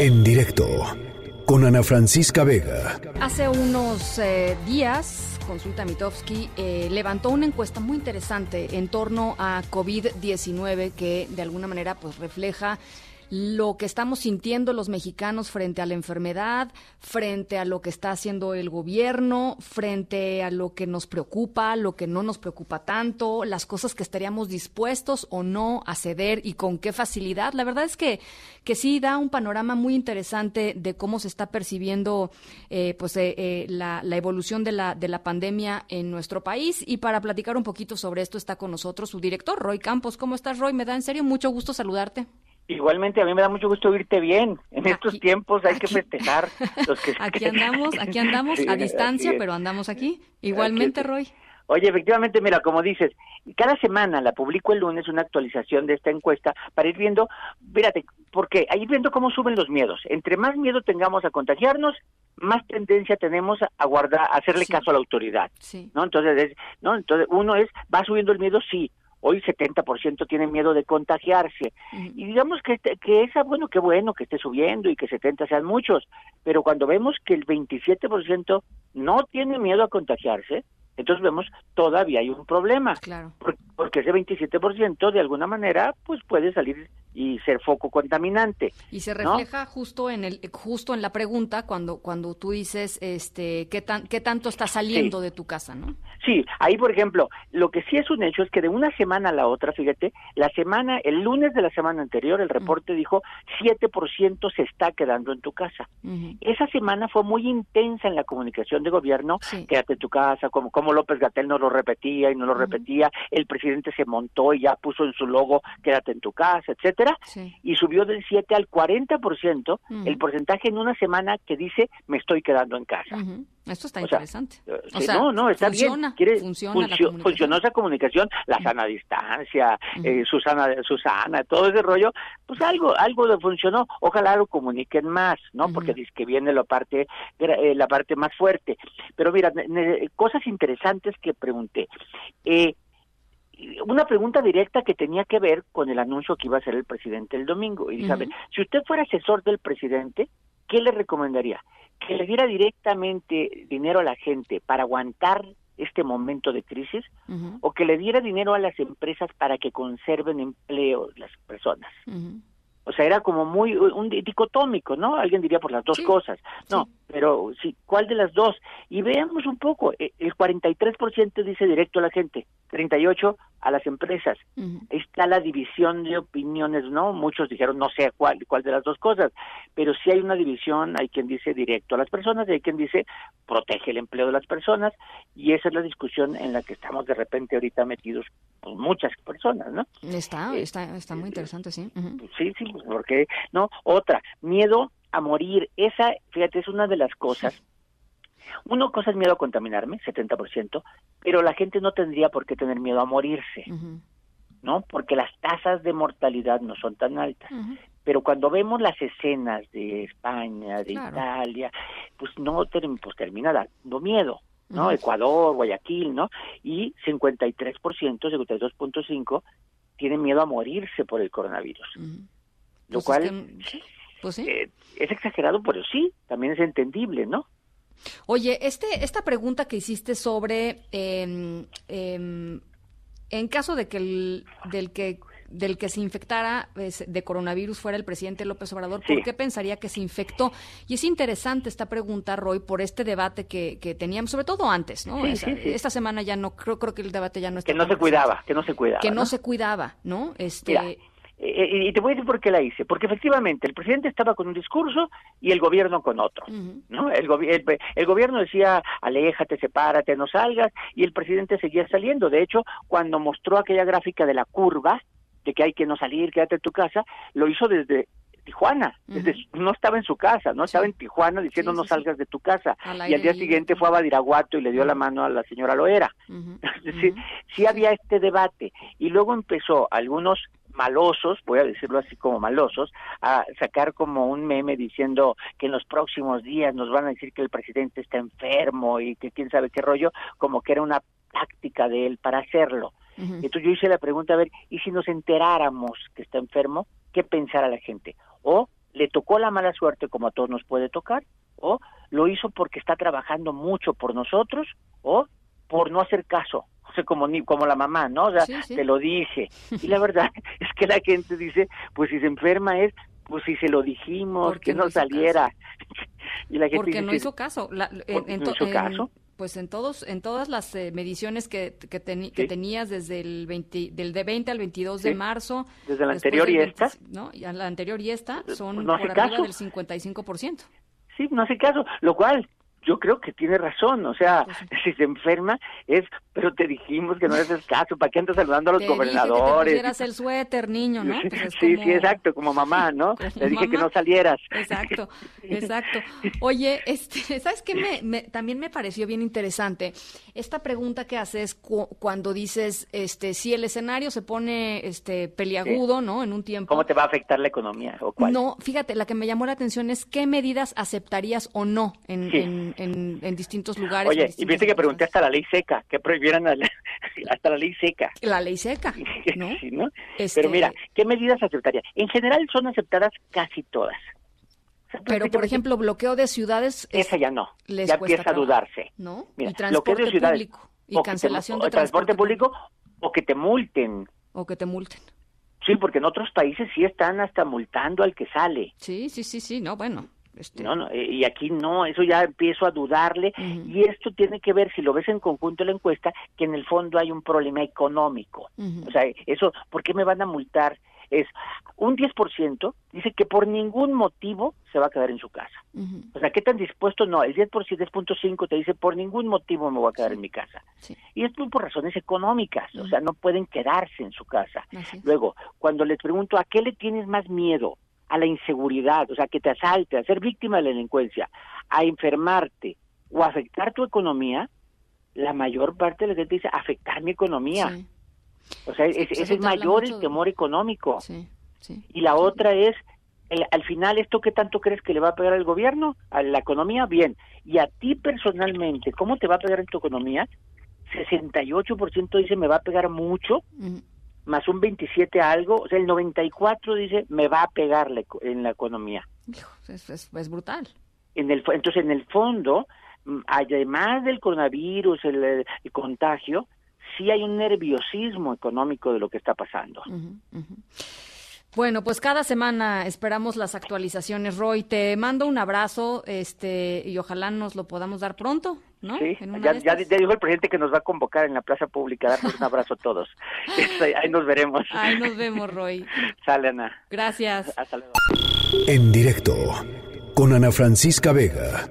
En directo con Ana Francisca Vega. Hace unos eh, días, Consulta Mitofsky eh, levantó una encuesta muy interesante en torno a COVID-19 que de alguna manera pues refleja lo que estamos sintiendo los mexicanos frente a la enfermedad, frente a lo que está haciendo el gobierno, frente a lo que nos preocupa, lo que no nos preocupa tanto, las cosas que estaríamos dispuestos o no a ceder y con qué facilidad. La verdad es que, que sí da un panorama muy interesante de cómo se está percibiendo eh, pues, eh, eh, la, la, evolución de la, de la pandemia en nuestro país. Y para platicar un poquito sobre esto está con nosotros su director, Roy Campos. ¿Cómo estás, Roy? Me da en serio mucho gusto saludarte. Igualmente, a mí me da mucho gusto oírte bien. En estos tiempos hay que festejar los que... aquí andamos, aquí andamos a distancia, pero andamos aquí. Igualmente, Roy. Oye, efectivamente, mira, como dices, cada semana la publico el lunes una actualización de esta encuesta para ir viendo, fíjate, porque ir viendo cómo suben los miedos. Entre más miedo tengamos a contagiarnos, más tendencia tenemos a guardar, a hacerle caso a la autoridad. Sí. ¿No? Entonces, no, entonces uno es va subiendo el miedo, sí, hoy 70% tienen miedo de contagiarse. Y digamos que, que esa, bueno, qué bueno que esté subiendo y que 70 sean muchos, pero cuando vemos que el 27% no tiene miedo a contagiarse, entonces vemos todavía hay un problema. Claro. Porque ese 27% de alguna manera pues puede salir y ser foco contaminante. Y se refleja justo en el justo en la pregunta cuando cuando tú dices este qué tan qué tanto está saliendo de tu casa, ¿no? Sí, ahí por ejemplo, lo que sí es un hecho es que de una semana a la otra, fíjate, la semana el lunes de la semana anterior el reporte dijo 7% se está quedando en tu casa. Esa semana fue muy intensa en la comunicación de gobierno, quédate en tu casa, como como López Gatel no lo repetía y no lo repetía, el presidente se montó y ya puso en su logo quédate en tu casa, etcétera y subió del 7 al 40% el porcentaje en una semana que dice me estoy quedando en casa. Esto está interesante. Eh, no, no, está bien. funciona funcionó esa comunicación, la sana distancia, eh, Susana, Susana, todo ese rollo, pues algo, algo le funcionó. Ojalá lo comuniquen más, ¿no? Porque dice que viene la parte, eh, la parte más fuerte. Pero mira, cosas interesantes que pregunté. Eh, una pregunta directa que tenía que ver con el anuncio que iba a hacer el presidente el domingo. Y si usted fuera asesor del presidente, ¿qué le recomendaría? ¿Que le diera directamente dinero a la gente para aguantar este momento de crisis o que le diera dinero a las empresas para que conserven empleo las personas? O sea, era como muy un dicotómico, ¿no? Alguien diría por las dos cosas. No, pero sí, ¿cuál de las dos? Y veamos un poco, e, el 43% dice directo a la gente, 38 a las empresas. Está la división de opiniones, ¿no? Muchos dijeron no sé cuál cuál de las dos cosas, pero sí hay una división, hay quien dice directo a las personas y hay quien dice protege el empleo de las personas y esa es la discusión en la que estamos de repente ahorita metidos pues, muchas personas, ¿no? Está eh, está está muy interesante, sí. Pues sí, sí, pues, porque no, otra, miedo a morir. Esa, fíjate, es una de las cosas. Uno cosa es miedo a contaminarme, 70%, pero la gente no tendría por qué tener miedo a morirse, ¿no? Porque las tasas de mortalidad no son tan altas. Pero cuando vemos las escenas de España, de Italia, pues no pues termina dando miedo, ¿no? Ecuador, Guayaquil, ¿no? Y 53%, 52.5 tienen miedo a morirse por el coronavirus. Lo cual pues eh, es exagerado, pero sí, también es entendible, ¿no? Oye, este, esta pregunta que hiciste sobre em, em, en caso de que el, del que del que se infectara pues, de coronavirus fuera el presidente López Obrador, ¿por qué pensaría que se infectó? Y es interesante esta pregunta, Roy, por este debate que, que teníamos, sobre todo antes, ¿no? esta semana ya no, creo, creo que el debate ya no está. Que no se cuidaba, que no se cuidaba. Que no, se cuidaba, ¿no? Este, eh, y te voy a decir por qué la hice, porque efectivamente el presidente estaba con un discurso y el gobierno con otro, ¿no? El, el, gobierno decía, aléjate, sepárate, no salgas, y el presidente seguía saliendo. De hecho, cuando mostró aquella gráfica de la curva, de que hay que no salir, quédate en tu casa, lo hizo desde Tijuana, no estaba en su casa, no estaba en Tijuana diciendo no salgas de tu casa. y al día siguiente fue a Badiraguato y le dio la mano a la señora Loera. sí había este debate. Y luego empezó algunos malosos, voy a decirlo así como malosos, a sacar como un meme diciendo que en los próximos días nos van a decir que el presidente está enfermo y que quién sabe qué rollo, como que era una táctica de él para hacerlo. Entonces yo hice la pregunta, a ver, ¿y si nos enteráramos que está enfermo? ¿Qué pensara la gente? O le tocó la mala suerte como a todos nos puede tocar, o lo hizo porque está trabajando mucho por nosotros, o por no hacer caso, o sea, como, ni, como la mamá, ¿no? O sea, te lo dije. Y la verdad es que la gente dice, pues si se enferma es, pues si se lo dijimos, que no, saliera. y la gente porque no hizo caso. en, no hizo caso pues en todos en todas las eh, mediciones que, que, tenías desde el 20, del de 20 al 22 de marzo desde la anterior y esta no y la anterior y esta son por arriba caso. del 55%. Sí, no hace caso, lo cual yo creo que tiene razón, o sea, pues si se enferma es, pero te dijimos que no le haces caso, ¿para qué andas saludando a los gobernadores? Dije que te el suéter, niño, ¿no? Pues sí, sí, exacto, como mamá, ¿no? Le dije que no salieras. Exacto, exacto. Oye, este, ¿sabes qué? Me, también me pareció bien interesante esta pregunta que haces cuando dices, este, si el escenario se pone, este, peliagudo, ¿no? En un tiempo. ¿Cómo te va a afectar la economía o cuál? No, fíjate, la que me llamó la atención es qué medidas aceptarías o no en en, distintos lugares. Oye, y viste que pregunté hasta la ley seca, hasta la ley seca. La ley seca, ¿no? Pero este mira, ¿qué medidas aceptaría? En general son aceptadas casi todas. pero, por ejemplo, bloqueo de ciudades... Esa ya no, ya empieza a dudarse. ¿No? y transporte de ciudades, público. Y cancelación de transporte público o que te multen. O que te multen. Sí, porque en otros países sí están hasta multando al que sale. Sí, sí, sí, sí, no, bueno. Este, no, no, eh, y aquí no, eso ya empiezo a dudarle y esto tiene que ver, si lo ves en conjunto la encuesta, que en el fondo hay un problema económico. O sea, eso, ¿por qué me van a multar? Es un 10% dice que por ningún motivo se va a quedar en su casa. O sea, ¿qué tan dispuesto? No, el 10%, 10.5 te dice por ningún motivo me voy a quedar en mi casa. Y esto por razones económicas, o sea, no pueden quedarse en su casa. Luego, cuando les pregunto, ¿a qué le tienes más miedo? A la inseguridad, o sea, que te asalte, a ser víctima de la delincuencia, a enfermarte o afectar tu economía, la mayor parte de la gente dice afectar mi economía. O sea, es, es, el mayor el temor económico. Y la otra es, al final, ¿esto qué tanto crees que le va a pegar al gobierno? ¿A la economía? Bien. Y a ti personalmente, ¿cómo te va a pegar en tu economía? 68% dice me va a pegar mucho más un 27 algo, o sea, el 94 dice, me va a pegar en la economía. Es, es, brutal. En el, entonces, en el fondo, mm, además del coronavirus, el, contagio, sí hay un nerviosismo económico de lo que está pasando. Bueno, pues cada semana esperamos las actualizaciones, Roy. Te mando un abrazo, este, y ojalá nos lo podamos dar pronto, ¿no? Sí, ya, dijo el presidente que nos va a convocar en la plaza pública, darnos un abrazo a todos. Este, ahí nos veremos. Ahí nos vemos, Roy. Sale, Ana. Gracias. Hasta luego. En directo, con Ana Francisca Vega.